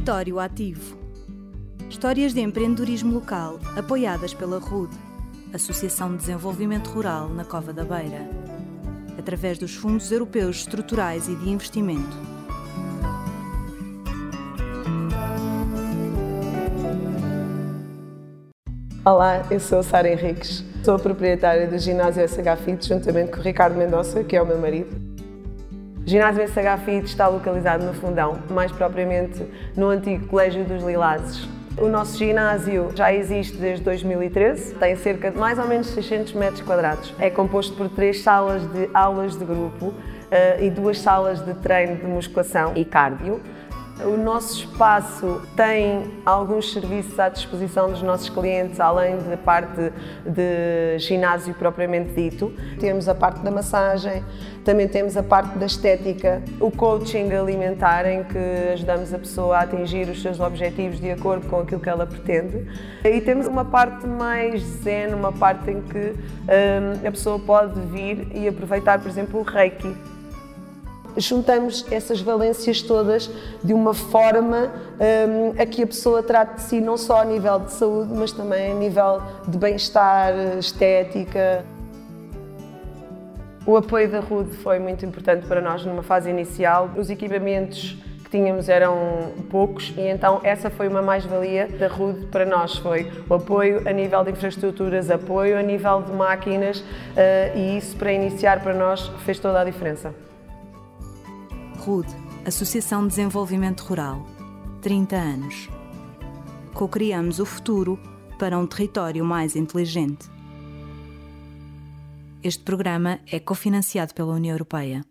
Território Ativo. Histórias de empreendedorismo local apoiadas pela RUD, Associação de Desenvolvimento Rural na Cova da Beira, através dos Fundos Europeus Estruturais e de Investimento. Olá, eu sou Sara Henriques, sou a proprietária do ginásio SH Fit, juntamente com o Ricardo Mendonça, que é o meu marido. O ginásio SH Fit está localizado no Fundão, mais propriamente no antigo Colégio dos Lilazes. O nosso ginásio já existe desde 2013, tem cerca de mais ou menos 600 metros quadrados. É composto por três salas de aulas de grupo uh, e duas salas de treino de musculação e cardio. O nosso espaço tem alguns serviços à disposição dos nossos clientes, além da parte de ginásio propriamente dito. Temos a parte da massagem, também temos a parte da estética, o coaching alimentar, em que ajudamos a pessoa a atingir os seus objetivos de acordo com aquilo que ela pretende. E temos uma parte mais zen, uma parte em que hum, a pessoa pode vir e aproveitar, por exemplo, o reiki juntamos essas valências todas de uma forma um, a que a pessoa trate de si não só a nível de saúde, mas também a nível de bem-estar, estética. O apoio da RUD foi muito importante para nós numa fase inicial. Os equipamentos que tínhamos eram poucos e então essa foi uma mais-valia da RUD para nós, foi o apoio a nível de infraestruturas, apoio a nível de máquinas uh, e isso para iniciar para nós fez toda a diferença. RUD, Associação de Desenvolvimento Rural. 30 anos. Co-criamos o futuro para um território mais inteligente. Este programa é cofinanciado pela União Europeia.